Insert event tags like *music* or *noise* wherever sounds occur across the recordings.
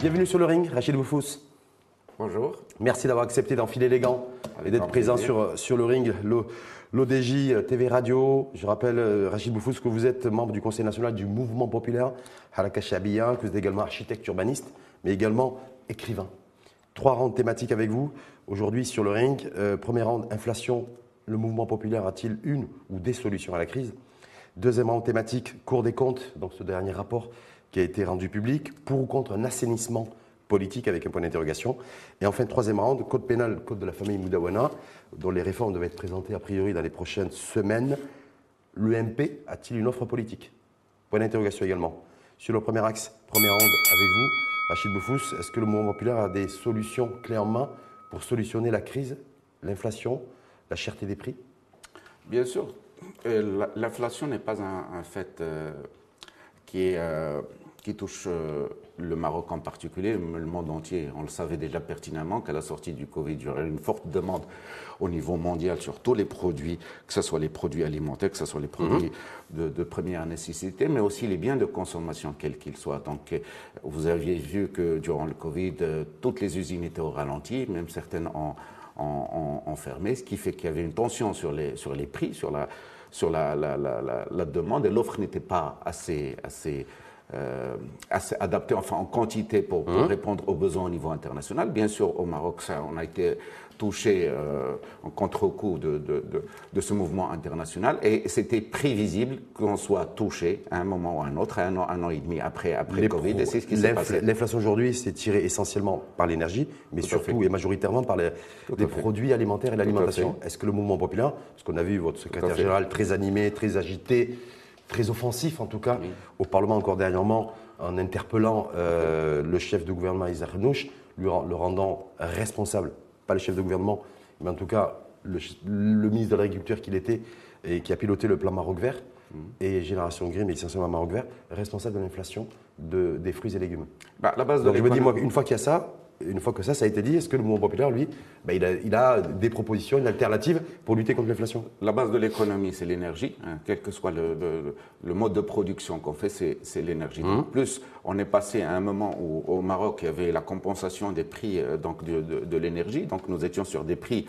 Bienvenue sur le ring, Rachid Boufous. Bonjour. Merci d'avoir accepté d'enfiler les gants et d'être présent sur, sur le ring. L'ODJ TV Radio, je rappelle, euh, Rachid Boufous, que vous êtes membre du Conseil national du mouvement populaire Haraka Shabiya, que vous êtes également architecte urbaniste, mais également écrivain. Trois rangs thématiques avec vous aujourd'hui sur le ring. Euh, premier rang, inflation. Le mouvement populaire a-t-il une ou des solutions à la crise? Deuxième rang thématique, Cour des comptes, donc ce dernier rapport qui a été rendu public, pour ou contre un assainissement politique avec un point d'interrogation. Et enfin, troisième round, code pénal, code de la famille Moudawana, dont les réformes devaient être présentées a priori dans les prochaines semaines. L'UMP a-t-il une offre politique? Point d'interrogation également. Sur le premier axe, premier round avec vous, Rachid Boufous, est-ce que le mouvement populaire a des solutions clés en main pour solutionner la crise, l'inflation, la cherté des prix? Bien sûr. Euh, l'inflation n'est pas un, fait euh, qui est euh, qui touche euh, le Maroc en particulier, le monde entier. On le savait déjà pertinemment qu'à la sortie du Covid, il y aurait une forte demande au niveau mondial sur tous les produits, que ce soit les produits alimentaires, que ce soit les produits mhm. de, première nécessité, mais aussi les biens de consommation, quels qu'ils soient. Donc, euh, vous aviez vu que durant le Covid, toutes les usines étaient au ralenti, même certaines en, en, fermé, ce qui fait qu'il y avait une tension sur les, sur les prix, sur la, sur la, la, la demande, et l'offre n'était pas assez, assez euh, assez adapté, enfin en quantité pour, pour hein? répondre aux besoins au niveau international. Bien sûr, au Maroc, ça, on a été touché euh, en contre-coup de, de, de, de, ce mouvement international et c'était prévisible qu'on soit touché à un moment ou à un autre, un an, un an et demi après, après le Covid. Et c'est ce qui s'est passé. L'inflation aujourd'hui, c'est tiré essentiellement par l'énergie, mais surtout et majoritairement par les, les produits alimentaires et l'alimentation. Est-ce que le mouvement populaire, parce qu'on a vu votre secrétaire général très animé, très agité, très offensif en tout cas, au Parlement encore dernièrement, en interpellant euh, le chef de gouvernement Isaac Renouch, lui, le rendant responsable, pas le chef de gouvernement, mais en tout cas le, ministre de l'Agriculture qu'il était et qui a piloté le plan Maroc Vert, mm. et Génération Green, mais essentiellement Maroc Vert, responsable de l'inflation de, des fruits et légumes. Bah, la base de Donc je me dis, moi, une fois qu'il y a ça, une fois que ça, ça a été dit, est-ce que le mouvement populaire, lui, bah, il, a, des propositions, une alternative pour lutter contre l'inflation? La base de l'économie, c'est l'énergie. Hein. quel que soit le, mode de production qu'on fait, c'est l'énergie. En mmh. plus, on est passé à un moment où au Maroc, il y avait la compensation des prix euh, donc, de, de l'énergie. Donc nous étions sur des prix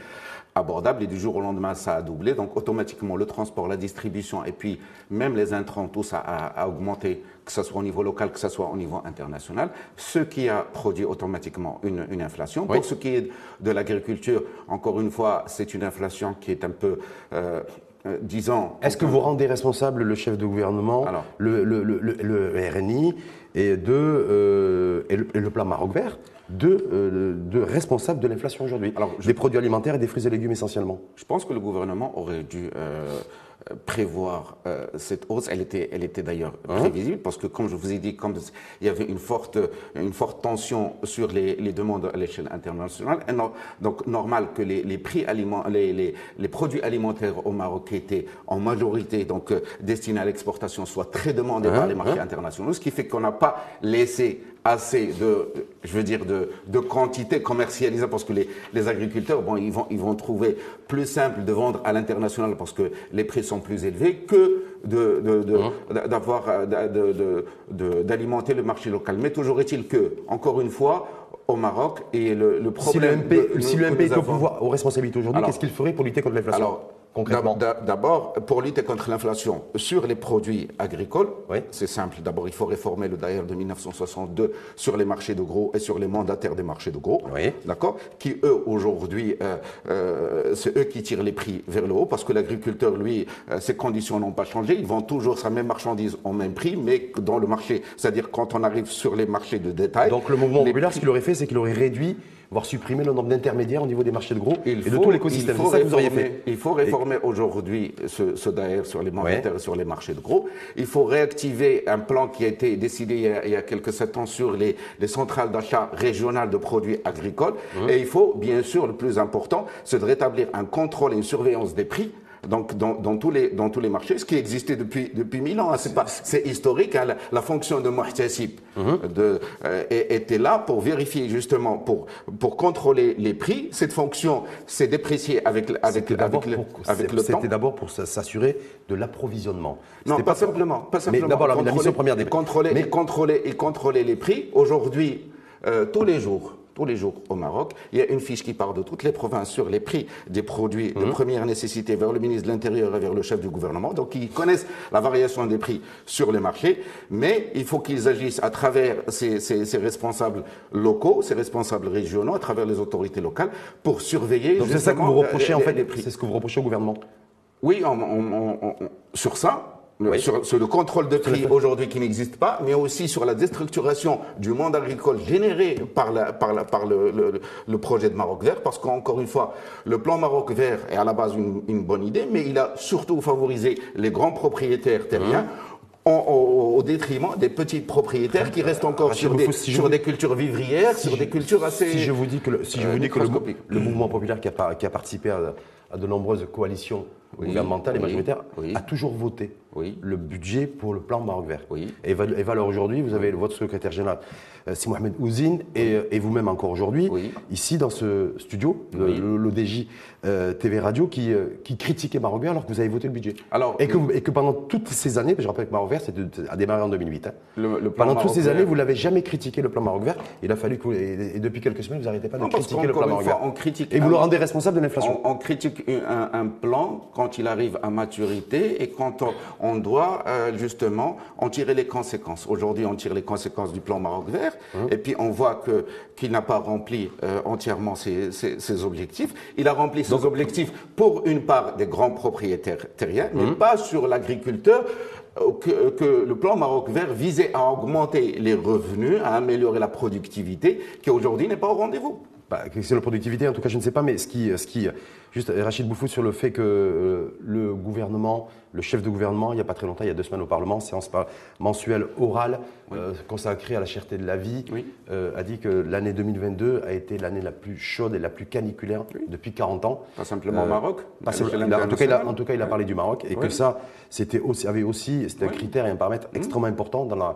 abordable et du jour au lendemain ça a doublé. Donc automatiquement le transport, la distribution et puis même les intrants, tout ça a, augmenté, que ce soit au niveau local, que ce soit au niveau international, ce qui a produit automatiquement une, une inflation. Pour ce qui est de l'agriculture, encore une fois, c'est une inflation qui est un peu... Euh, euh disons. Est-ce que vous rendez responsable le chef de gouvernement, le, le, le, le, RNI et, de, euh, et, le, plan Maroc vert? De, euh, de responsables de l'inflation aujourd'hui Alors, Des produits alimentaires et des fruits et légumes essentiellement. Je pense que le gouvernement aurait dû euh, prévoir euh, cette hausse. Elle était, elle était d'ailleurs hein prévisible parce que, comme je vous ai dit, comme il y avait une forte, une forte tension sur les, les demandes à l'échelle internationale, donc normal que les, les prix aliments, les, les, les, produits alimentaires au Maroc étaient en majorité donc destinés à l'exportation soient très demandés par hein les marchés hein internationaux, ce qui fait qu'on n'a pas laissé assez de, je veux dire, de, de quantité commercialisée parce que les, les, agriculteurs, bon, ils vont, ils vont trouver plus simple de vendre à l'international parce que les prix sont plus élevés que de, de, d'avoir, d'alimenter le marché local. Mais toujours est-il que, encore une fois, au Maroc et le, le problème. Si le MP, est au pouvoir, aux responsabilités aujourd'hui, qu'est-ce qu'il ferait pour lutter contre l'inflation? D'abord, pour lutter contre l'inflation sur les produits agricoles, c'est simple. D'abord, il faut réformer le DAER de 1962 sur les marchés de gros et sur les mandataires des marchés de gros. D'accord? Qui, eux, aujourd'hui, euh, euh, c'est eux qui tirent les prix vers le haut parce que l'agriculteur, lui, euh, ses conditions n'ont pas changé. Ils vendent toujours sa même marchandise au même prix, mais dans le marché, c'est-à-dire quand on arrive sur les marchés de détail. Donc, le mouvement populaire, ce qu'il aurait fait, c'est qu'il aurait réduit voire supprimer le nombre d'intermédiaires au niveau des marchés de gros et de tout l'écosystème. C'est ça que vous auriez fait. Il faut réformer aujourd'hui ce, ce DAER sur les mandataires et sur les marchés de gros. Il faut réactiver un plan qui a été décidé il y a, il y a quelques sept ans sur les, les centrales d'achat régionales de produits agricoles. Mmh. Et il faut, bien sûr, le plus important, c'est de rétablir un contrôle et une surveillance des prix donc dans, dans, tous les, dans tous les marchés, ce qui existait depuis, depuis mille ans. Hein. C'est, pas, c'est historique. Hein. La, la, fonction de Muhtasib mhm. de, euh, était là pour vérifier justement, pour, pour contrôler les prix. Cette fonction s'est dépréciée avec, avec, avec, le, avec le temps. C'était d'abord pour s'assurer de l'approvisionnement. Non, pas, pas, simplement. Pas simplement. Mais d'abord, la, mission première des contrôler, mais... contrôler, et contrôler les prix. Aujourd'hui, tous les jours tous les jours au Maroc. Il y a une fiche qui part de toutes les provinces sur les prix des produits de mhm. première nécessité vers le ministre de l'Intérieur et vers le chef du gouvernement. Donc, ils connaissent la variation des prix sur les marchés, mais il faut qu'ils agissent à travers ces, ces, responsables locaux, ces responsables régionaux, à travers les autorités locales, pour surveiller. Donc, c'est ça que vous reprochez, en fait, les prix. C'est ce que vous reprochez au gouvernement? Oui, sur ça, sur, le contrôle de prix aujourd'hui qui n'existe pas, mais aussi sur la déstructuration du monde agricole généré par, le, projet de Maroc vert, parce qu'encore une fois, le plan Maroc vert est à la base une, bonne idée, mais il a surtout favorisé les grands propriétaires terriens. Hein au, détriment des petits propriétaires qui restent encore sur, des, sur des, cultures vivrières, sur des cultures assez. Si je vous dis que le, si je vous dis que le, mouvement populaire qui a, qui a participé à de nombreuses coalitions gouvernementale et majoritaire, a toujours voté le budget pour le plan Maroc Vert. Et, valeur aujourd'hui, vous avez votre secrétaire général, euh, c'est Mohamed Ouzine, et, et vous-même encore aujourd'hui, ici dans ce studio, l'ODJ euh, TV Radio, qui, euh, qui critiquait Maroc Vert alors que vous avez voté le budget. Alors, et, que, et que pendant toutes ces années, je rappelle que Maroc Vert a démarré en 2008, hein. le, pendant toutes ces années, vous l'avez jamais critiqué le plan Maroc Vert. Il a fallu que vous, et, depuis quelques semaines, vous n'arrêtez pas de critiquer le plan Maroc Vert. et vous le rendez responsable de l'inflation. On, critique un, un plan quand il arrive à maturité et quand on, doit euh, justement en tirer les conséquences. Aujourd'hui, on tire les conséquences du plan Maroc vert hein et puis on voit que qu'il n'a pas rempli euh, entièrement ses, ses, objectifs. Il a rempli ses objectifs pour une part des grands propriétaires terriens, mais hein pas sur l'agriculteur. Euh, que, que, le plan Maroc vert visait à augmenter les revenus, à améliorer la productivité, qui aujourd'hui n'est pas au rendez-vous. Bah, c'est la productivité, en tout cas, je ne sais pas, mais ce qui, ce qui juste Rachid Boufou sur le fait que euh, le gouvernement, le chef de gouvernement, il n'y a pas très longtemps, il y a deux semaines au Parlement, séance mensuelle orale euh, consacrée à la cherté de la vie, euh, a dit que l'année 2022 a été l'année la plus chaude et la plus caniculaire depuis 40 ans. Pas simplement au Maroc. en, tout cas, il a, en tout cas, il a parlé du Maroc et que ça, c'était aussi, avait aussi, c'était un critère et un paramètre mmh. extrêmement important dans la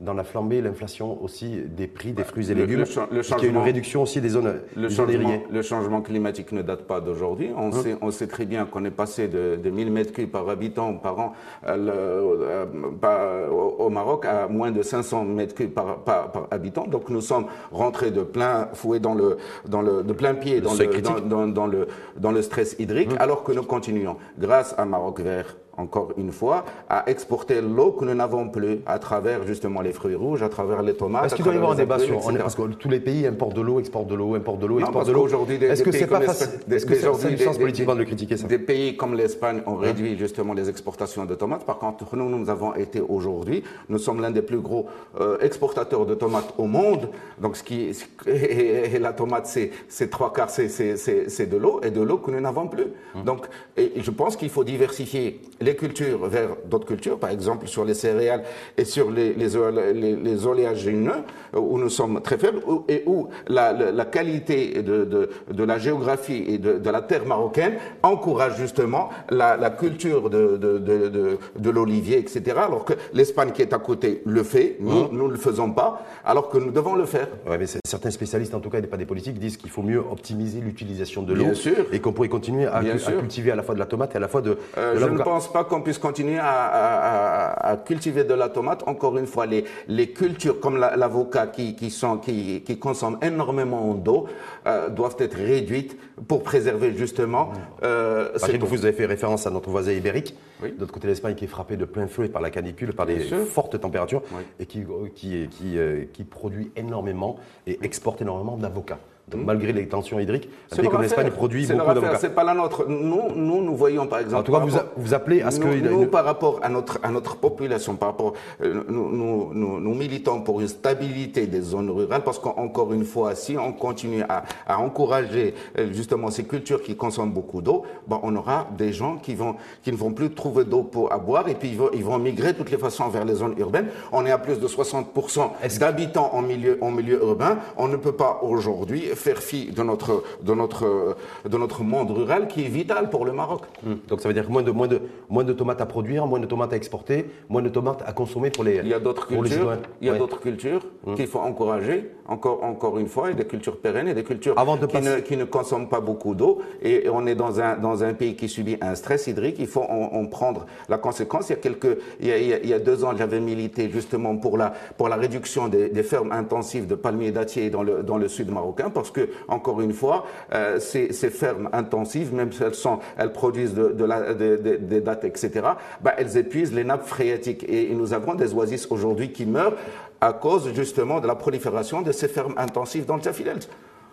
dans la flambée, l'inflation aussi des prix des fruits et légumes, le, le, y a une réduction aussi des zones, le changement, Le changement climatique ne date pas d'aujourd'hui. On, hein? sait, on sait très bien qu'on est passé de, de 1000 mètres cubes par habitant par an euh, euh, au Maroc à moins de 500 mètres cubes par, par, habitant. Donc nous sommes rentrés de plein fouet dans le, dans le, de plein pied dans le, dans, dans, le, dans le stress hydrique, hein? alors que nous continuons, grâce à Maroc vert, encore une fois, à exporter l'eau que nous n'avons plus à travers justement les fruits rouges, à travers les tomates. Est-ce qu'il doit y avoir un débat sur. parce que tous les pays importent de l'eau, exportent de l'eau, importent de l'eau, exportent de l'eau. Est-ce que c'est pas facile? Est-ce que c'est sens politiquement de le critiquer ça? Des pays comme l'Espagne ont réduit justement les exportations de tomates. Par contre, nous, nous avons été aujourd'hui, nous sommes l'un des plus gros euh, exportateurs de tomates au monde. Donc, ce qui, et, la tomate, c'est trois quarts, c'est de l'eau, et de l'eau que nous n'avons plus. Hum. Donc, je pense qu'il faut diversifier les cultures vers d'autres cultures, par exemple sur les céréales et sur les, les, les, oléagineux, où nous sommes très faibles, et où la, la, qualité de, de, de, la géographie et de, de, la terre marocaine encourage justement la, la culture de, de l'olivier, etc. Alors que l'Espagne qui est à côté le fait, nous, mmh. nous ne le faisons pas, alors que nous devons le faire. Ouais, mais certains spécialistes, en tout cas, et pas des politiques, disent qu'il faut mieux optimiser l'utilisation de l'eau et qu'on pourrait continuer à, cultiver à la fois de la tomate et à la fois de, euh, ne pense pas qu'on puisse continuer à, cultiver de la tomate. Encore une fois, les, les cultures comme l'avocat qui, qui, sont, qui, qui consomment énormément d'eau euh, doivent être réduites pour préserver justement. Euh, vous avez fait référence à notre voisin ibérique, oui. de l'autre côté de l'Espagne, qui est frappé de plein feu par la canicule, par des fortes températures, et qui, qui, qui, euh, qui produit énormément et exporte énormément d'avocats. Donc, malgré les tensions hydriques, un pays comme l'Espagne produit beaucoup d'avocats. C'est pas la nôtre. Nous, nous, nous voyons par exemple. En tout cas, vous, vous appelez à ce que. Nous, par rapport à notre, à notre population, par rapport. Euh, nous, nous, nous, militons pour une stabilité des zones rurales parce qu'encore une fois, si on continue à, à, encourager euh, justement ces cultures qui consomment beaucoup d'eau, bon, on aura des gens qui, vont, qui ne vont plus trouver d'eau pour à boire et puis ils vont, ils vont migrer de toutes les façons vers les zones urbaines. On est à plus de 60% d'habitants en milieu, en milieu urbain. On ne peut pas aujourd'hui faire fi de notre, de, notre, de notre monde rural qui est vital pour le Maroc. Hum. Donc ça veut dire moins de, moins, de, moins de tomates à produire, moins de tomates à exporter, moins de tomates à consommer pour les Il y a d'autres cultures, il y a d'autres cultures hum. qu'il faut encourager, encore, encore une fois, et des cultures pérennes et des cultures qui, ne, qui, ne, consomment pas beaucoup d'eau. Et on est dans un, dans un pays qui subit un stress hydrique. Il faut en, prendre la conséquence. Il y a, quelques, il y a, il y a deux ans, j'avais milité justement pour la, pour la réduction des, des fermes intensives de palmiers dattiers dans le, dans le sud marocain, parce que, encore une fois, euh, ces, ces, fermes intensives, même si elles, sont, elles produisent de, de la, des dates, etc., bah, elles épuisent les nappes phréatiques. Et, nous avons des oasis aujourd'hui qui meurent à cause justement de la prolifération de ces fermes intensives dans le Tafilel.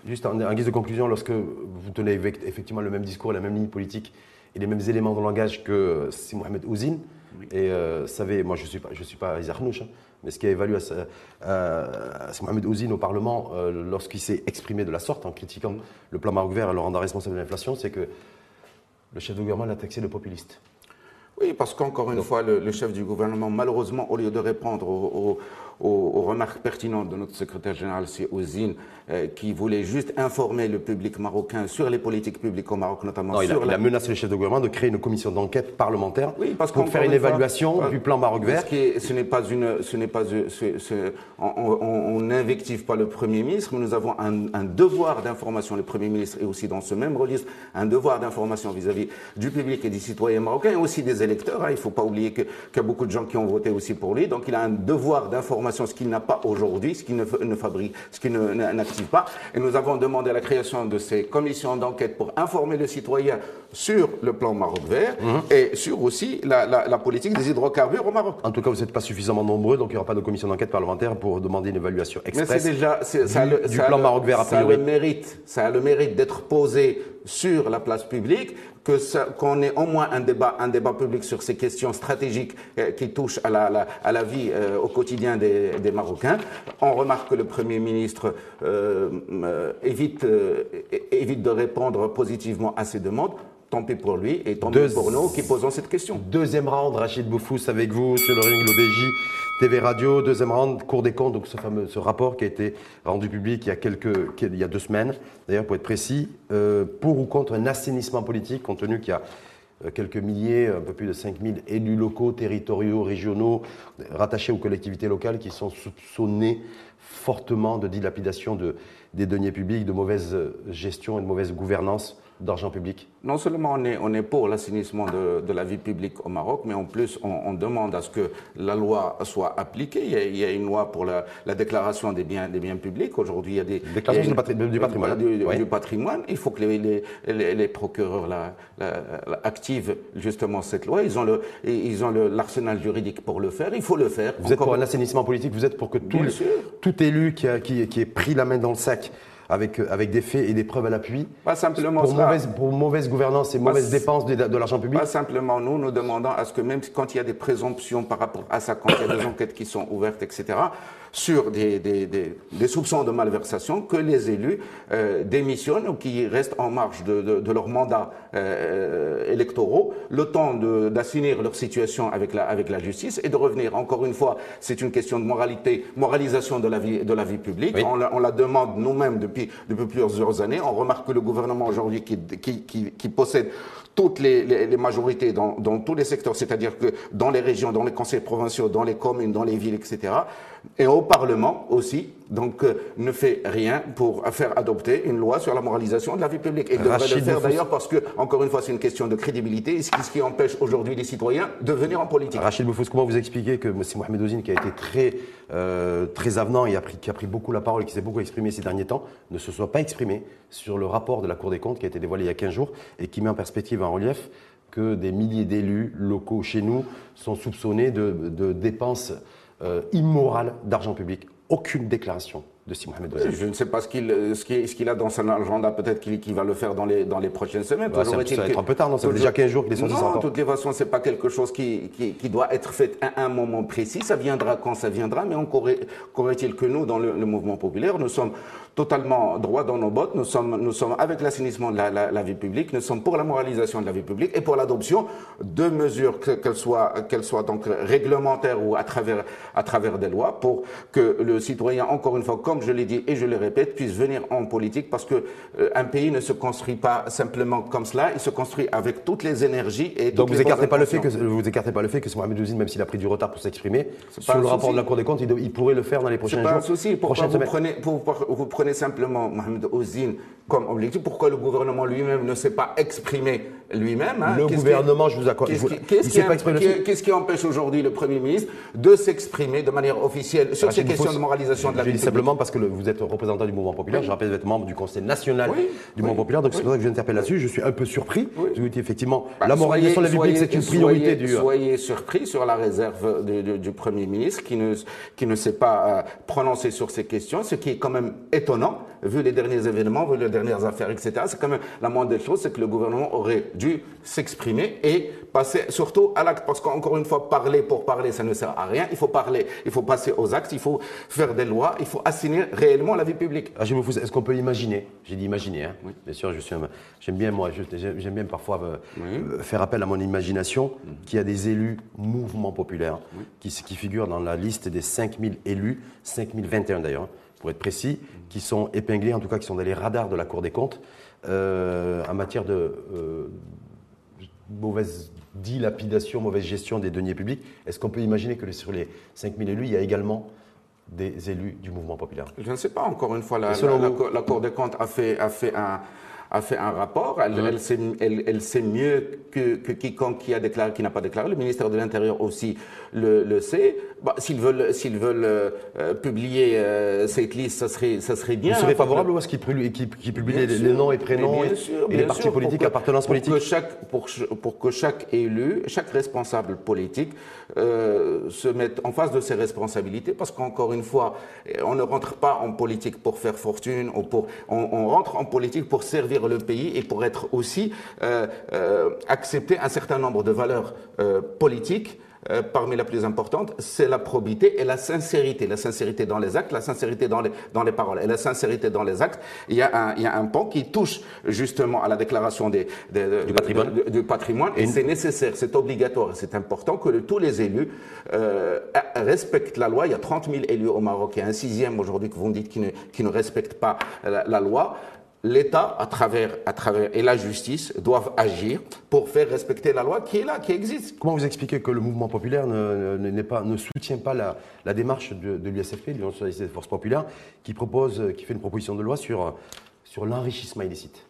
Juste en, guise de conclusion, lorsque vous tenez effectivement le même discours, la même ligne politique et les mêmes éléments de langage que Mohamed Ouzine, et euh, savez, moi je ne suis pas, je suis pas Isaac Nouch, hein, mais ce qui a évalué à, Mohamed Ouzine au Parlement euh, lorsqu'il s'est exprimé de la sorte en critiquant le plan Maroc Vert et le rendant responsable de l'inflation, c'est que le chef de gouvernement l'a taxé de populiste. Oui, parce qu'encore une fois, le, chef du gouvernement, malheureusement, au lieu de répondre aux, aux, remarques pertinentes de notre secrétaire général, c'est Ouzine, euh, qui voulait juste informer le public marocain sur les politiques publiques au Maroc, notamment non, sur il, a, menacé le chef de gouvernement de créer une commission d'enquête parlementaire oui, parce pour faire une, évaluation du plan Maroc vert. ce n'est pas une, ce n'est pas, on n'invective pas le Premier ministre, mais nous avons un, devoir d'information. Le Premier ministre est aussi dans ce même registre, un devoir d'information vis-à-vis du public et des citoyens marocains, et aussi des électeurs. Hein. Il ne faut pas oublier qu'il y a beaucoup de gens qui ont voté aussi pour lui, donc il a un devoir d'information ce qu'il n'a pas aujourd'hui, ce qu'il ne, fabrique, ce qu'il n'active pas. Et nous avons demandé la création de ces commissions d'enquête pour informer le citoyen sur le plan Maroc vert mhm. et sur aussi la, politique des hydrocarbures au Maroc. En tout cas, vous n'êtes pas suffisamment nombreux, donc il n'y aura pas de commission d'enquête parlementaire pour demander une évaluation express Mais c'est déjà, ça du, le, plan Maroc vert Ça a le mérite, ça a le mérite d'être posé sur la place publique qu'on ait au moins un débat, un débat public sur ces questions stratégiques euh, qui touchent à la, vie euh, au quotidien des, des, Marocains. On remarque que le Premier ministre euh, évite, évite de répondre positivement à ces demandes. Tant pis pour lui et tant pis pour nous qui posons cette question. Deuxième round, Rachid Boufous avec vous sur le ring, l'ODJ. TV Radio, deuxième round, Cour des comptes, donc ce fameux ce rapport qui a été rendu public il y a, quelques, il y a deux semaines, d'ailleurs pour être précis, euh, pour ou contre un assainissement politique, compte tenu qu'il y a euh, quelques milliers, un peu plus de 5000 élus locaux, territoriaux, régionaux, rattachés aux collectivités locales qui sont soupçonnés fortement de dilapidation de, des deniers publics, de mauvaise gestion et de mauvaise gouvernance d'argent public Non seulement on est, on est pour l'assainissement de, de, la vie publique au Maroc, mais en plus on, demande à ce que la loi soit appliquée. Il y a, une loi pour la, la, déclaration des biens, des biens publics. Aujourd'hui, il y a des... Déclaration du, patrimoine. Du, patrimoine. Il faut que les, les, les, procureurs la, activent justement cette loi. Ils ont, le, ils ont l'arsenal juridique pour le faire. Il faut le faire. Vous êtes pour un assainissement politique? Vous êtes pour que tout, tout élu qui, a, qui, qui est pris la main dans le sac avec, euh, avec des faits et des preuves à l'appui. Pas simplement pour Mauvaise, pour mauvaise gouvernance et mauvaise dépense de, de l'argent public. Pas simplement nous, nous demandons à ce que même quand il y a des présomptions par rapport à ça, quand il y a des *coughs* enquêtes qui sont ouvertes, etc., sur des, des, des, des, soupçons de malversation que les élus euh, démissionnent ou qui restent en marge de, de, de leurs mandats euh, électoraux, le temps d'assainir leur situation avec la, avec la justice et de revenir. Encore une fois, c'est une question de moralité, moralisation de la vie, de la vie publique. On, la, on, la, demande nous-mêmes depuis, depuis plusieurs années. On remarque que le gouvernement aujourd'hui qui, qui, qui, qui possède toutes les, les, les majorités dans, dans, tous les secteurs, c'est-à-dire que dans les régions, dans les conseils provinciaux, dans les communes, dans les villes, etc., et au Parlement aussi, donc euh, ne fait rien pour faire adopter une loi sur la moralisation de la vie publique. Et devrait le faire d'ailleurs parce que, encore une fois, c'est une question de crédibilité, ce qui, ce qui empêche aujourd'hui les citoyens de venir en politique. Rachid Boufous, comment vous expliquez que M. Mohamed Ouzine, qui a été très, euh, très avenant et a pris, qui a pris beaucoup la parole et qui s'est beaucoup exprimé ces derniers temps, ne se soit pas exprimé sur le rapport de la Cour des comptes qui a été dévoilé il y a 15 jours et qui met en perspective, en relief, que des milliers d'élus locaux chez nous sont soupçonnés de, de dépenses euh, immorales d'argent public. Aucune déclaration de Si Mohamed Je ne sais pas ce qu'il ce qu'il a dans son agenda, peut-être qu'il va le faire dans les, dans les prochaines semaines. ça, va être un peu tard, non? Ça fait déjà 15 jours qu'il est sorti Non, de toutes les façons, ce n'est pas quelque chose qui, qui, qui, doit être fait à un moment précis. Ça viendra quand ça viendra, mais encore est-il que nous, dans le, mouvement populaire, nous sommes totalement droit dans nos bottes. Nous sommes, nous sommes avec l'assainissement de la, vie publique, nous sommes pour la moralisation de la vie publique et pour l'adoption de mesures, qu'elles soient, qu'elles soient donc réglementaires ou à travers, à travers des lois, pour que le citoyen, encore une fois, comme je l'ai dit et je le répète, puisse venir en politique parce que euh, un pays ne se construit pas simplement comme cela, il se construit avec toutes les énergies et Donc vous écartez pas le fait que vous écartez pas le fait que Mohamed Ouzine, même s'il a pris du retard pour s'exprimer sur le rapport de la Cour des comptes, il, pourrait le faire dans les prochains jours. C'est pas un souci. Pourquoi vous prenez, vous prenez simplement Mohamed Ouzine comme objectif. Pourquoi le gouvernement lui-même ne s'est pas exprimé lui-même hein? Le gouvernement, je vous accorde. Qu'est-ce qui, empêche aujourd'hui le Premier ministre de s'exprimer de manière officielle sur ces questions de moralisation de la vie dis simplement parce que vous êtes représentant du mouvement populaire. Je rappelle, vous êtes membre du Conseil national du mouvement populaire. Donc c'est pour ça que je interpelle là-dessus. Je suis un peu surpris. Je vous dis effectivement, bah, la moralisation de la vie publique, c'est une priorité du. Soyez surpris sur la réserve du, Premier ministre qui ne, qui ne s'est pas euh, prononcé sur ces questions, ce qui est quand même étonnant vu les derniers événements, vu les dernières affaires, etc. C'est quand même la moindre des choses, c'est que le gouvernement aurait dû s'exprimer et passer surtout à l'acte. Parce qu'encore une fois, parler pour parler, ça ne sert à rien. Il faut parler, il faut passer aux actes, il faut faire des lois, il faut assigner réellement la vie publique. Ah, est-ce qu'on peut imaginer? J'ai dit imaginer, hein oui. bien sûr, j'aime bien moi, j'aime bien parfois euh, euh, faire appel à mon imagination, mhm. qu'il y a des élus mouvement populaire qui, qui figurent dans la liste des 5000 élus, 5021 d'ailleurs, hein, pour être précis, qui sont épinglés, en tout cas qui sont dans les radars de la Cour des comptes, euh, en matière de mauvaise dilapidation, mauvaise gestion des deniers publics. Est-ce qu'on peut imaginer que sur les 5000 élus, il y a également des élus du mouvement populaire? Je ne sais pas, encore une fois, la, la Cour des comptes a fait, a fait un, a fait un rapport. Elle, elle, sait, elle, sait, mieux que, que, quiconque qui a déclaré, qui n'a pas déclaré. Le ministère de l'Intérieur aussi le, le sait. Bah, s'ils veulent, s'ils veulent euh, publier euh, cette liste, ça serait, ça serait bien. Vous serez favorable à ce qu'ils publient, les, noms et prénoms et, les partis politiques, appartenance politique que chaque, pour, pour, que chaque élu, chaque responsable politique euh, se mette en face de ses responsabilités, parce qu'encore une fois, on ne rentre pas en politique pour faire fortune, ou pour, on, on rentre en politique pour servir le pays et pour être aussi euh, euh, accepter un certain nombre de valeurs euh, politiques parmi les plus importantes, c'est la probité et la sincérité. La sincérité dans les actes, la sincérité dans les, dans les paroles et la sincérité dans les actes. Il y, a un, il y a un pan qui touche justement à la déclaration des, du patrimoine, du patrimoine et, c'est nécessaire, c'est obligatoire, c'est important que tous les élus respectent la loi. Il y a 30 000 élus au Maroc, il y a un sixième aujourd'hui que vous me dites qui ne, qui ne respectent pas la, la loi l'État, et la justice doivent agir pour faire respecter la loi qui est là, qui existe. Comment vous expliquez que le mouvement populaire ne, ne soutient pas la, la démarche de, de l'USFP, l'Union socialiste des forces populaires, qui, propose, qui fait une proposition de loi sur, sur l'enrichissement illicite?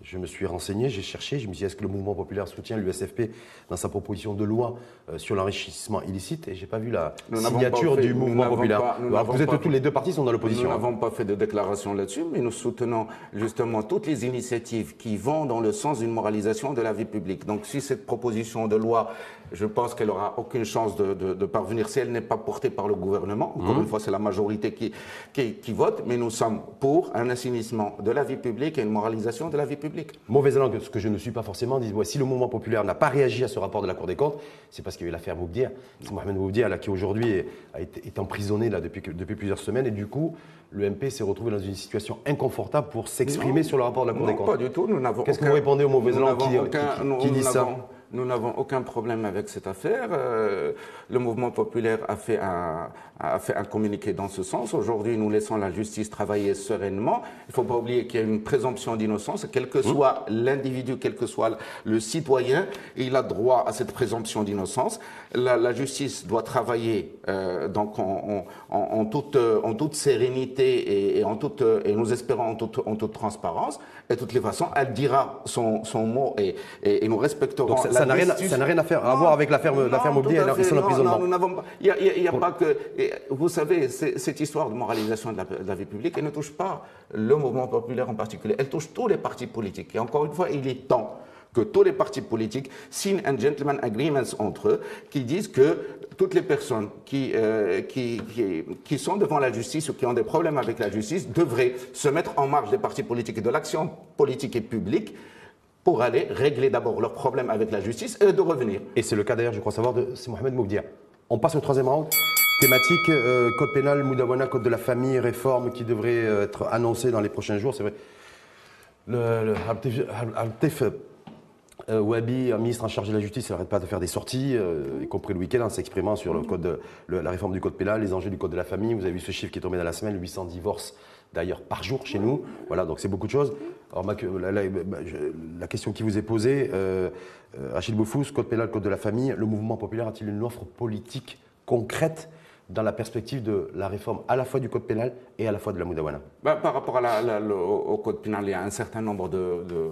Je me suis renseigné, j'ai cherché, je me suis dit est-ce que le mouvement populaire soutient l'USFP dans sa proposition de loi euh, sur l'enrichissement illicite? Et j'ai pas vu la signature du mouvement populaire. vous êtes tous les deux partis sont dans l'opposition. Nous n'avons pas fait de déclaration là-dessus, mais nous soutenons justement toutes les initiatives qui vont dans le sens d'une moralisation de la vie publique. Donc si cette proposition de loi je pense qu'elle aura aucune chance de, de, parvenir si elle n'est pas portée par le gouvernement. Encore mmh. une fois, c'est la majorité qui, qui, vote, mais nous sommes pour un assainissement de la vie publique et une moralisation de la vie publique. Mauvaise langue, ce que je ne suis pas forcément, si le mouvement populaire n'a pas réagi à ce rapport de la Cour des comptes, c'est parce qu'il y a eu l'affaire Moubdir. C'est Mohamed Moubdir qui aujourd'hui est, est, emprisonné là, depuis, depuis plusieurs semaines, et du coup, le MP s'est retrouvé dans une situation inconfortable pour s'exprimer sur le rapport de la Cour des comptes. Pas du tout. Qu'est-ce que vous répondez aux mauvaises langues qui, disent ça nous n'avons aucun problème avec cette affaire. Euh, le mouvement populaire a fait, un, a fait un communiqué dans ce sens. Aujourd'hui, nous laissons la justice travailler sereinement. Il ne faut pas oublier qu'il y a une présomption d'innocence. Quel que mmh. soit l'individu, quel que soit le citoyen, il a droit à cette présomption d'innocence. La, la, justice doit travailler euh, donc en, en, en, toute, en toute sérénité et, et, en toute, et nous espérons en toute, en toute transparence. Et de toutes les façons, elle dira son, son mot et, et, nous respecterons ça rien, ça n'a rien à faire à voir avec l'affaire mobilier et son emprisonnement. Il n'y a, pas que. Vous savez, cette histoire de moralisation de la, vie publique, elle ne touche pas le mouvement populaire en particulier. Elle touche tous les partis politiques. Et encore une fois, il est temps que tous les partis politiques signent un gentleman agreement entre eux qui disent que toutes les personnes qui, euh, qui, qui, qui, sont devant la justice ou qui ont des problèmes avec la justice devraient se mettre en marge des partis politiques et de l'action politique et publique pour aller régler d'abord leurs problèmes avec la justice et de revenir. Et c'est le cas d'ailleurs, je crois savoir, de Mohamed Moubdia. On passe au troisième round. Thématique, euh, code pénal, Moudawana, code de la famille, réforme qui devrait euh, être annoncée dans les prochains jours. C'est vrai. Le, le euh, Wabi, ministre en charge de la justice, n'arrête pas de faire des sorties, y compris le week-end, en s'exprimant sur le code de, la réforme du code pénal, les enjeux du code de la famille. Vous avez vu ce chiffre qui est tombé dans la semaine, 800 divorces d'ailleurs par jour chez nous. Voilà, donc c'est beaucoup de choses. Alors, la, question qui vous est posée, euh, Achille Boufous, code pénal, code de la famille, le mouvement populaire a-t-il une offre politique concrète dans la perspective de la réforme à la fois du code pénal et à la fois de la Moudawana bah, Par rapport à au code pénal, il y a un certain nombre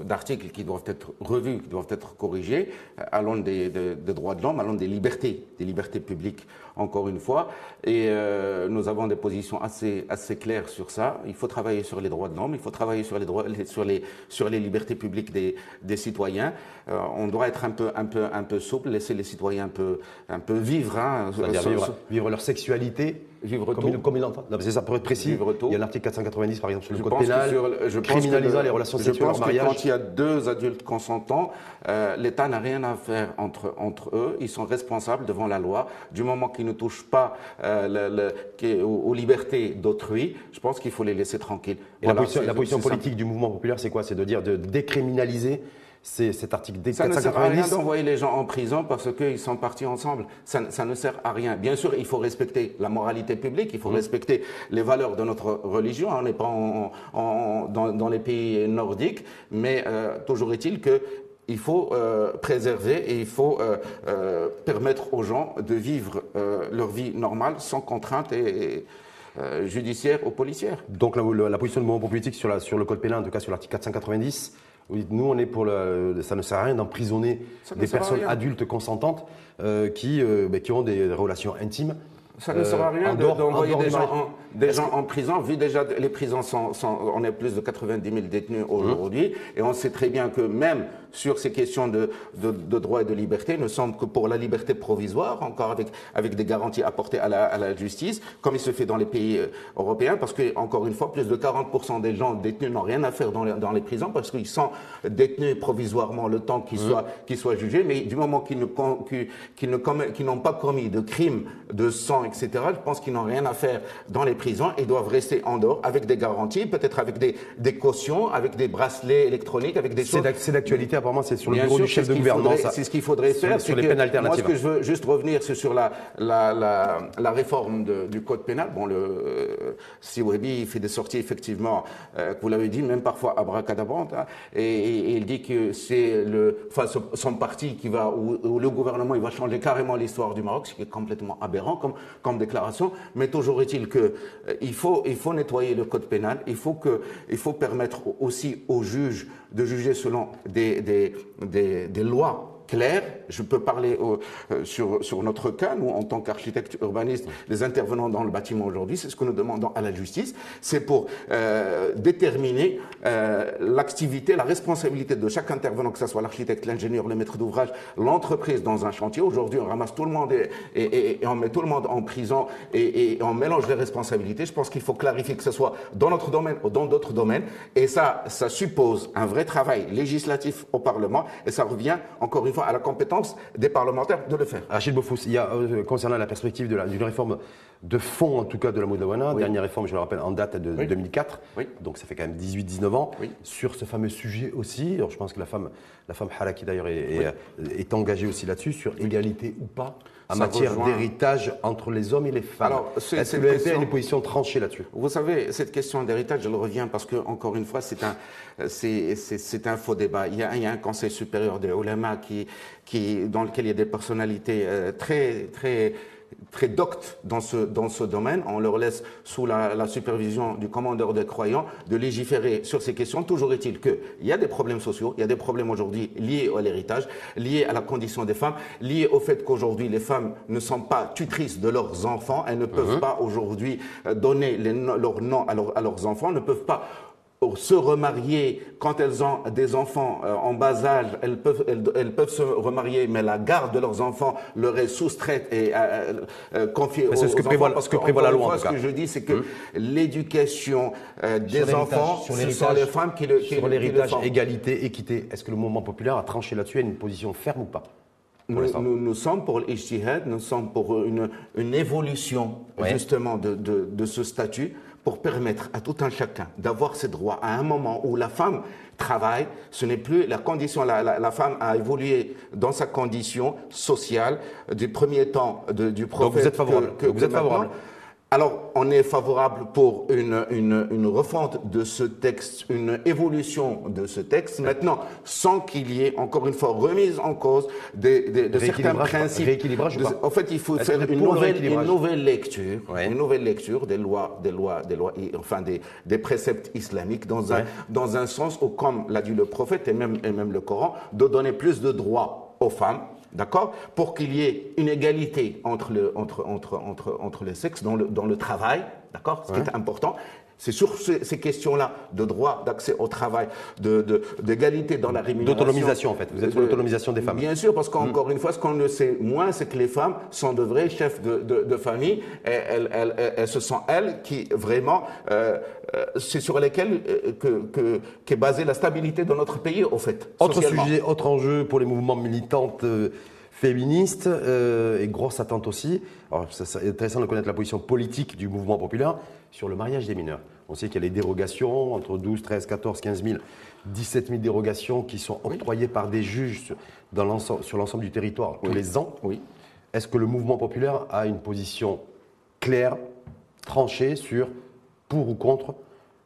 d'articles qui doivent être revus, qui doivent être corrigés, allant des, des droits de l'homme, allant des libertés, des libertés publiques encore une fois. Et euh, nous avons des positions assez, assez claires sur ça. Il faut travailler sur les droits de l'homme, il faut travailler sur les, droits, sur les, sur les libertés publiques des, des citoyens. Euh, on doit être un peu, un, peu, un peu souple, laisser les citoyens un peu, un peu vivre. Hein, vivre, vivre leur sexualité Vivre comme, tôt. comme il entend. C'est ça, pour être précis. Vivre tôt. Il y a l'article 490, par exemple, sur le code pénal, je criminalisant les relations sexuelles en mariage. quand il y a deux adultes consentants, euh, l'État n'a rien à faire entre, entre eux. Ils sont responsables devant la loi. Du moment qu'ils ne touchent pas euh, le, aux, libertés d'autrui, je pense qu'il faut les laisser tranquilles. Et la position, la position politique du mouvement populaire, c'est quoi? C'est de dire de décriminaliser c'est cet article D490. Ça ne sert à rien d'envoyer les gens en prison parce qu'ils sont partis ensemble. Ça, ne sert à rien. Bien sûr, il faut respecter la moralité publique, il faut mmh. respecter les valeurs de notre religion. On n'est pas dans, les pays nordiques, mais euh, toujours est-il que il faut euh, préserver et il faut euh, permettre aux gens de vivre leur vie normale sans contrainte et, judiciaire ou policière. Donc la, la position du mouvement politique sur, la, sur le code pénal, en tout cas sur l'article 490, oui, nous, on est pour le. Ça ne sert à rien d'emprisonner des personnes adultes consentantes euh, qui, euh, ben, qui ont des relations intimes ça ne sert à rien euh, d'envoyer des, gens en, des gens en prison, vu déjà les prisons sont, on est plus de 90 000 détenus aujourd'hui, et on sait très bien que même sur ces questions de, de, de droit et de liberté, ne semble que pour la liberté provisoire, encore avec, avec des garanties apportées à la, à la justice, comme il se fait dans les pays euh, européens, parce que, encore une fois, plus de 40% des gens détenus n'ont rien à faire dans les, dans les prisons, parce qu'ils sont détenus provisoirement le temps qu'ils soient, qu'ils soient jugés, mais du moment qu'ils ne, qu'ils ne qu'ils n'ont pas commis de crimes de sang etc., je pense qu'ils n'ont rien à faire dans les prisons et doivent rester en dehors avec des garanties, peut-être avec des, des, cautions, avec des bracelets électroniques, avec des choses. C'est d'actualité, apparemment, c'est sur le bureau du chef de gouvernement. C'est ce qu'il faudrait faire. Sur les peines alternatives. Moi, ce que je veux juste revenir, c'est sur la, la, la, la réforme de, du code pénal. Bon, le euh, il fait des sorties, effectivement, euh, vous l'avez dit, même parfois abracadabrante, hein, et, et, il dit que c'est le, enfin, son parti qui va, ou, le gouvernement, il va changer carrément l'histoire du Maroc, ce qui est complètement aberrant, comme comme déclaration, mais toujours est-il qu'il euh, faut, il faut nettoyer le code pénal, il faut, que, il faut permettre aussi aux juges de juger selon des, des, des, des lois clair. Je peux parler euh, sur, sur notre cas, nous, en tant qu'architectes urbanistes, les intervenants dans le bâtiment aujourd'hui, c'est ce que nous demandons à la justice, c'est pour euh, déterminer euh, l'activité, la responsabilité de chaque intervenant, que ce soit l'architecte, l'ingénieur, le maître d'ouvrage, l'entreprise dans un chantier. Aujourd'hui, on ramasse tout le monde et, et, et, on met tout le monde en prison et, on mélange les responsabilités. Je pense qu'il faut clarifier que ce soit dans notre domaine ou dans d'autres domaines. Et ça, ça suppose un vrai travail législatif au Parlement et ça revient, encore une à la compétence des parlementaires de le faire. Achille Bofous, il y a, euh, concernant la perspective d'une réforme de fond, en tout cas, de la Moudawana, dernière réforme, je le rappelle, en date de 2004, donc ça fait quand même 18-19 ans, sur ce fameux sujet aussi, alors je pense que la femme, la femme Haraki d'ailleurs est, est, engagée aussi là-dessus, sur égalité ou pas en matière d'héritage entre les hommes et les femmes. Est-ce que le MP a une position tranchée là-dessus Vous savez, cette question d'héritage, je le reviens parce que, encore une fois, c'est un, c'est, un faux débat. Il y, a, il y a un conseil supérieur des ulama qui, qui, dans lequel il y a des personnalités euh, très, très, très doctes dans ce, dans ce domaine. On leur laisse sous la, la, supervision du commandeur des croyants de légiférer sur ces questions. Toujours est-il qu'il y a des problèmes sociaux, il y a des problèmes aujourd'hui liés à l'héritage, liés à la condition des femmes, liés au fait qu'aujourd'hui les femmes ne sont pas tutrices de leurs enfants, elles ne peuvent mhm. pas aujourd'hui euh, donner les, leur nom à, à leurs enfants, ne peuvent pas se remarier quand elles ont des enfants euh, en bas âge, elles peuvent, elles, peuvent se remarier, mais la garde de leurs enfants leur est soustraite et euh, euh, confiée C'est ce que prévoit, parce que prévoit la loi. Fois, ce que je dis, c'est que hum. l'éducation des enfants, ce sont les femmes qui le Sur l'héritage, égalité, équité, est-ce que le mouvement populaire a tranché là-dessus, a une position ferme ou pas nous, nous, sommes pour l'ijtihad, nous sommes pour une, une évolution justement de, de, de, ce statut pour permettre à tout un chacun d'avoir ses droits à un moment où la femme travaille, ce n'est plus la condition, la, la, la, femme a évolué dans sa condition sociale du premier temps de, du prophète. Donc vous êtes favorable, que, que vous êtes favorable. Alors, on est favorable pour une, une, une, refonte de ce texte, une évolution de ce texte, maintenant, sans qu'il y ait, encore une fois, remise en cause des, des, de certains principes. Rééquilibrage de, En fait, il faut faire une nouvelle, une nouvelle, lecture, ouais. une nouvelle lecture des lois, des lois, des lois, enfin des, des préceptes islamiques dans un, dans un sens où, comme l'a dit le prophète et même, et même le Coran, de donner plus de droits aux femmes D'accord? Pour qu'il y ait une égalité entre, le, entre, entre, entre, entre les sexes dans le, dans le travail, d'accord? Ce qui est important. C'est sur ces, ces questions-là de droit d'accès au travail, d'égalité de, de, dans la rémunération. D'autonomisation, en fait. Vous êtes pour l'autonomisation des femmes. Bien sûr, parce qu'encore mmh. une fois, ce qu'on ne sait moins, c'est que les femmes sont de vrais chefs de, de famille. Et elles, elles, elles, elles, ce sont elles qui, vraiment, euh, c'est sur lesquelles euh, que, que, qu'est basée la stabilité de notre pays, au fait. Autre sujet, autre enjeu pour les mouvements militantes. Euh, féministe euh, et grosse attente aussi. Alors, c'est intéressant de connaître la position politique du mouvement populaire sur le mariage des mineurs. On sait qu'il y a les dérogations entre 12, 13, 14, 15 000, 17 000 dérogations qui sont octroyées oui. par des juges dans sur l'ensemble du territoire tous oui. les ans. Oui. Est-ce que le mouvement populaire a une position claire, tranchée sur pour ou contre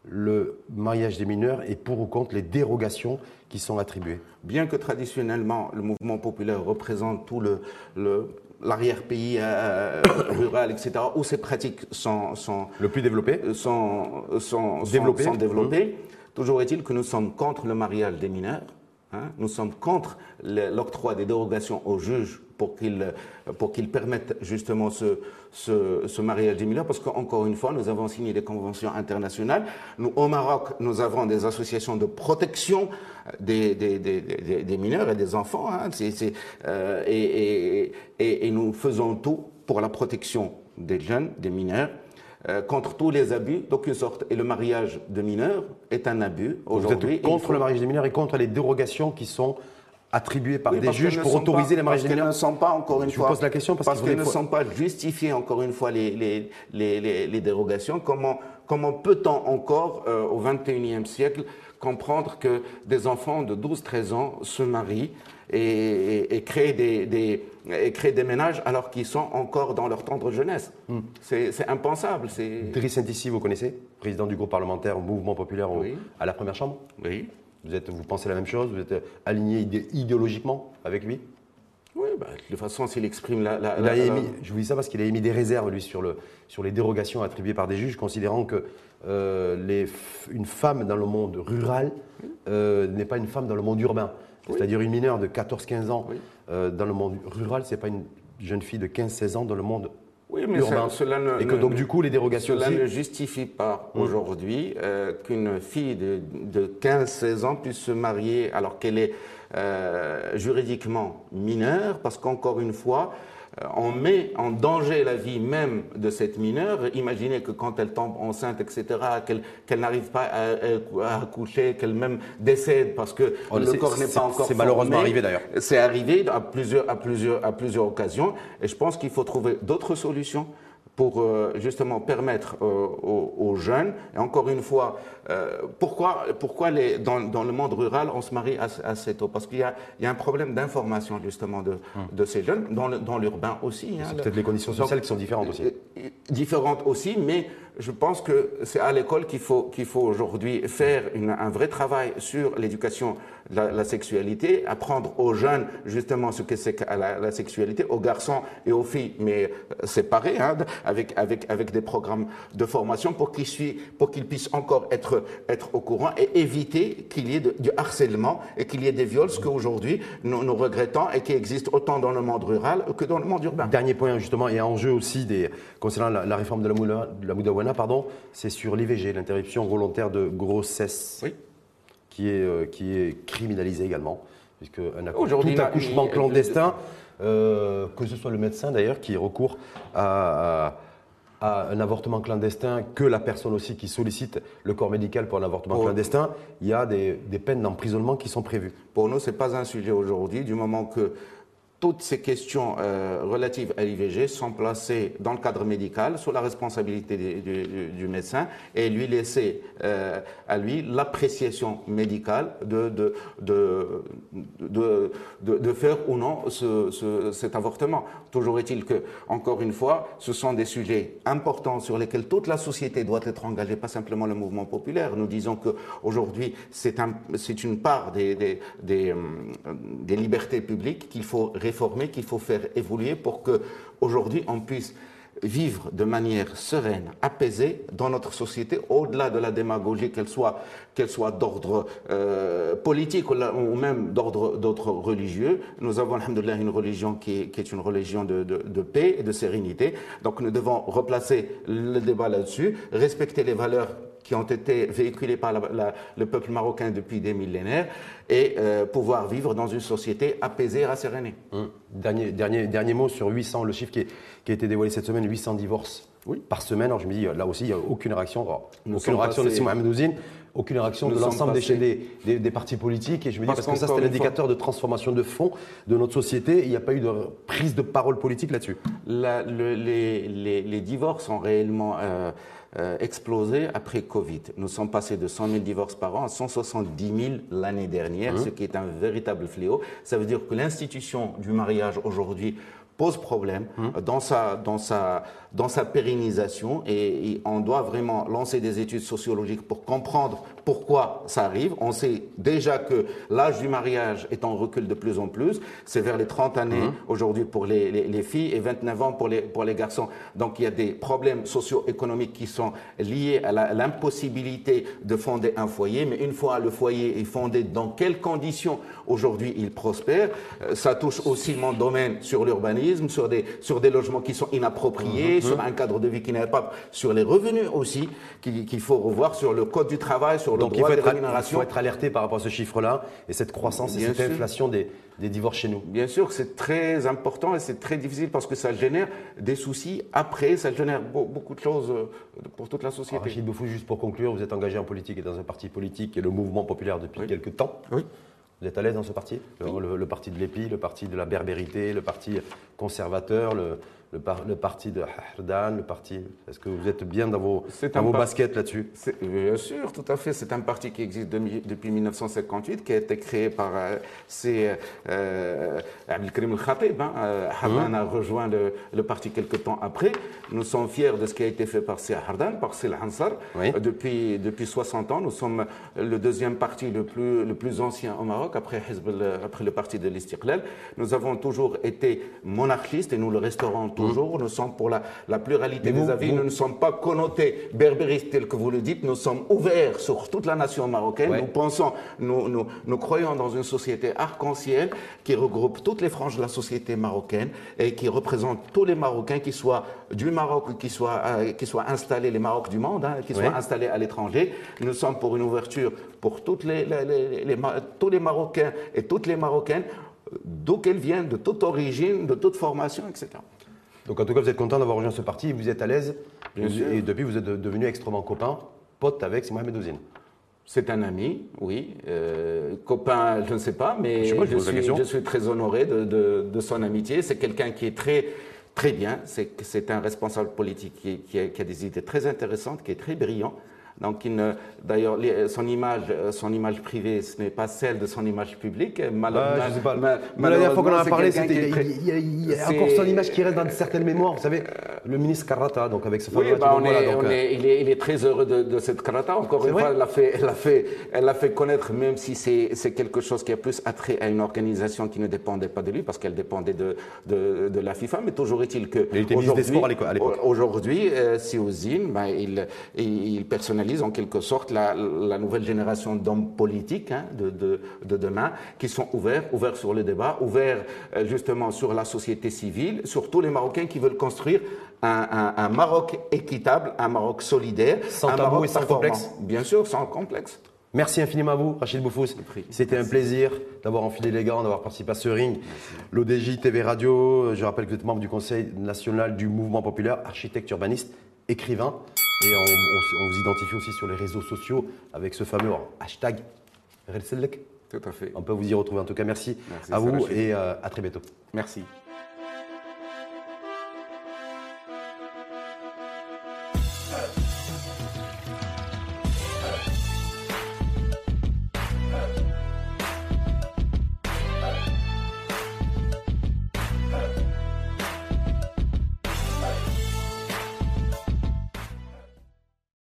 le mariage des mineurs et pour ou contre les dérogations qui sont attribuées? Bien que traditionnellement le mouvement populaire représente tout le, le l'arrière-pays euh, rural, etc., où ces pratiques sont, sont le plus développées, sont, sont, développées. sont développées. Mmh. Toujours est-il que nous sommes contre le mariage des mineurs. Hein, nous sommes contre l'octroi des dérogations aux juges pour qu'ils pour qu'ils permettent justement ce, ce, ce, mariage des mineurs, parce qu'encore une fois, nous avons signé des conventions internationales. Nous, au Maroc, nous avons des associations de protection des, des, des, des mineurs et des enfants, hein, c est, c est, euh, et, et, et, et nous faisons tout pour la protection des jeunes, des mineurs, euh, contre tous les abus d'aucune sorte. Et le mariage de mineurs est un abus aujourd'hui. Contre faut... le mariage des mineurs et contre les dérogations qui sont attribuées par oui, des juges pour autoriser pas, les mariages mineurs ne sont pas, encore une Je fois, vous pose la question parce, parce qu'elles ne sont pas justifiées, encore une fois, les, les, les, les dérogations. Comment, comment peut-on encore, euh, au XXIe siècle, comprendre que des enfants de 12-13 ans se marient et, et, et créent des, des et créer des ménages alors qu'ils sont encore dans leur tendre jeunesse? Mm. C'est impensable. Driss Intissi, vous connaissez? Président du groupe parlementaire au Mouvement Populaire au, oui. à la Première Chambre? Oui. Vous, êtes, vous pensez la même chose? Vous êtes aligné idé idéologiquement avec lui? Oui, bah, de toute façon, s'il exprime la... la, la émis, je vous dis ça parce qu'il a émis des réserves, lui, sur, le, sur les dérogations attribuées par des juges, considérant que euh, les, une femme dans le monde rural euh, n'est pas une femme dans le monde urbain. Oui. C'est-à-dire une mineure de 14-15 ans oui. euh, dans le monde rural, c'est pas une jeune fille de 15-16 ans dans le monde oui, mais urbain. Ça, cela ne, et que donc du coup les dérogations cela aussi... ne justifie pas mmh. aujourd'hui euh, qu'une fille de, de 15-16 ans puisse se marier alors qu'elle est euh, juridiquement mineure, parce qu'encore une fois, on met en danger la vie même de cette mineure. Imaginez que quand elle tombe enceinte, etc., qu'elle qu n'arrive pas à, à accoucher, qu'elle même décède parce que oh, le corps n'est pas encore C'est malheureusement arrivé d'ailleurs. C'est arrivé à plusieurs, à, plusieurs, à plusieurs occasions et je pense qu'il faut trouver d'autres solutions pour euh, justement permettre euh, aux, aux, jeunes, et encore une fois, euh, pourquoi, pourquoi les, dans, dans, le monde rural on se marie assez tôt? Parce qu'il y, y, a un problème d'information justement de, hum. de, ces jeunes, dans l'urbain aussi. Hein, c'est peut-être les conditions sociales donc, qui sont différentes aussi. Différentes aussi, mais je pense que c'est à l'école qu'il faut, qu'il faut aujourd'hui faire une, un vrai travail sur l'éducation de la, la, sexualité, apprendre aux jeunes justement ce que c'est que la, la, sexualité, aux garçons et aux filles, mais séparés, hein, avec, avec, avec des programmes de formation pour qu'ils, pour qu'ils puissent encore être, être au courant et éviter qu'il y ait de, du harcèlement et qu'il y ait des viols, ce qu'aujourd'hui nous, nous regrettons et qui existe autant dans le monde rural que dans le monde urbain. Dernier point justement, et en jeu aussi des, concernant la, la réforme de la, moula, de la Moudawana, pardon, c'est sur l'IVG, l'interruption volontaire de grossesse, oui. qui, est, euh, qui est criminalisée également, puisque un tout accouchement il, clandestin, euh, que ce soit le médecin d'ailleurs qui recourt à, à, à, un avortement clandestin, que la personne aussi qui sollicite le corps médical pour un avortement pour clandestin, il y a des, des peines d'emprisonnement qui sont prévues. Pour nous, ce n'est pas un sujet aujourd'hui, du moment que toutes ces questions euh, relatives à l'IVG sont placées dans le cadre médical sous la responsabilité du, médecin et lui laisser euh, à lui l'appréciation médicale de de, de, de, faire ou non cet avortement. Toujours est-il que, encore une fois, ce sont des sujets importants sur lesquels toute la société doit être engagée, pas simplement le mouvement populaire. Nous disons qu'aujourd'hui, c'est un, une part des, euh, des libertés publiques qu'il faut qu'il faut faire évoluer pour que aujourd'hui on puisse vivre de manière sereine, apaisée dans notre société, au-delà de la démagogie, qu'elle soit, d'ordre euh, politique ou, même d'ordre religieux. Nous avons, alhamdoulilah, une religion qui est, une religion de, paix et de sérénité. Donc nous devons replacer le débat là-dessus, respecter les valeurs qui ont été véhiculées par le peuple marocain depuis des millénaires et euh, pouvoir vivre dans une société apaisée et rassérénée. Hum. Dernier, dernier, dernier mot sur 800, le chiffre qui, qui a été dévoilé cette semaine, 800 divorces oui. par semaine. Alors je me dis, là aussi, il n'y a aucune réaction. aucune réaction de Simon Ouzine, aucune réaction de l'ensemble des, des, des, partis politiques. Et je me dis, parce, que ça, c'est l'indicateur de transformation de fond de notre société. Il n'y a pas eu de prise de parole politique là-dessus. le, les, les, les, divorces ont réellement. Euh, euh, explosé après Covid. Nous sommes passés de 100 000 divorces par an à 170 000 l'année dernière, mmh. ce qui est un véritable fléau. Ça veut dire que l'institution du mariage aujourd'hui pose problème mmh. dans, sa, dans, sa, dans sa pérennisation et, on doit vraiment lancer des études sociologiques pour comprendre pourquoi ça arrive. On sait déjà que l'âge du mariage est en recul de plus en plus. C'est vers les 30 années mmh. aujourd'hui pour les, les, filles et 29 ans pour les, pour les garçons. Donc il y a des problèmes socio-économiques qui sont liés à l'impossibilité de fonder un foyer. Mais une fois le foyer est fondé, dans quelles conditions aujourd'hui il prospère euh, Ça touche aussi mon domaine sur l'urbanisme sur des, sur des logements qui sont inappropriés, mhm. sur un cadre de vie qui n'est pas, sur les revenus aussi, qu'il faut revoir, sur le code du travail, sur le droit de rémunération. Il faut être alerté par rapport à ce chiffre-là et cette croissance et cette inflation des, des divorces chez nous. Bien sûr, c'est très important et c'est très difficile parce que ça génère des soucis après, ça génère beaucoup de choses euh, pour toute la société. Rachid Boufou, juste pour conclure, vous êtes engagé en politique et dans un parti politique est le mouvement populaire depuis quelques temps. Oui. Vous êtes à l'aise dans ce parti? Le, parti de l'épi, le parti de la berbérité, le parti conservateur, le, le, parti de Hardan, le parti. Est-ce que vous êtes bien dans vos, dans vos baskets là-dessus? Bien sûr, tout à fait. C'est un parti qui existe depuis 1958, qui a été créé par euh, c'est euh, Abdelkrim El-Khatib. Hein. Euh, Hardan mmh. a rejoint le, parti quelques temps après. Nous sommes fiers de ce qui a été fait par Sia Hardan, par Sil Hansar. Depuis, depuis 60 ans, nous sommes le deuxième parti le plus, le plus ancien au Maroc, après, après le parti de l'Istiqlal. Nous avons toujours été monarchistes et nous le resterons toujours. Nous sommes pour la, la pluralité des avis. Nous ne sommes pas connotés berbéristes tel que vous le dites. Nous sommes ouverts sur toute la nation marocaine. Nous pensons, nous, nous, nous, croyons dans une société arc-en-ciel qui regroupe toutes les franges de la société marocaine et qui représente tous les Marocains, qui soient du Maroc, qui soient, euh, qui soient installés, les Maroc du monde, hein, qui soient installés à l'étranger. Nous sommes pour une ouverture pour toutes les, les, les, tous les Marocains et toutes les Marocaines d'où qu'elles viennent, de toute origine, de toute formation, etc. Donc en tout cas, vous êtes content d'avoir rejoint ce parti, vous êtes à l'aise. Et depuis, vous êtes devenu extrêmement copain, pote avec Mohamed Ouzine. C'est un ami, oui. Euh, copain, je ne sais pas, mais je, suis, très honoré de, son amitié. C'est quelqu'un qui est très, très bien. C'est un responsable politique qui, a, des idées très intéressantes, qui est très brillant. Donc, d'ailleurs, son image, euh, son image privée, ce n'est pas celle de son image publique. Malheureusement, je sais pas. la dernière fois qu'on en a parlé, il y, a, encore son image qui reste dans certaines mémoires. Vous savez, le ministre Karata, donc avec ce fameux. Oui, bah, euh, il, est, très heureux de, cette Karata. Encore une fois, elle l'a fait, elle fait, elle fait connaître, même si c'est quelque chose qui a plus attrait à une organisation qui ne dépendait pas de lui, parce qu'elle dépendait de, de, la FIFA. Mais toujours est-il que. L'époque. Aujourd'hui, euh, bah, il, il personnalise en quelque sorte la, nouvelle génération d'hommes politiques hein, de, de, demain qui sont ouverts, ouverts sur le débat, ouverts euh, justement sur la société civile, sur tous les Marocains qui veulent construire un, Maroc équitable, un Maroc solidaire, sans un tabou et sans complexe. Bien sûr, sans complexe. Merci infiniment à vous, Rachid Boufous. C'était un plaisir d'avoir enfilé les gants, d'avoir participé à ce ring. L'ODJ TV Radio, je rappelle que vous êtes membre du Conseil national du mouvement populaire, architecte urbaniste, écrivain. Et on, vous identifie aussi sur les réseaux sociaux avec ce fameux hashtag Relselek. Tout à fait. On peut vous y retrouver en tout cas. Merci, à vous et à très bientôt. Merci.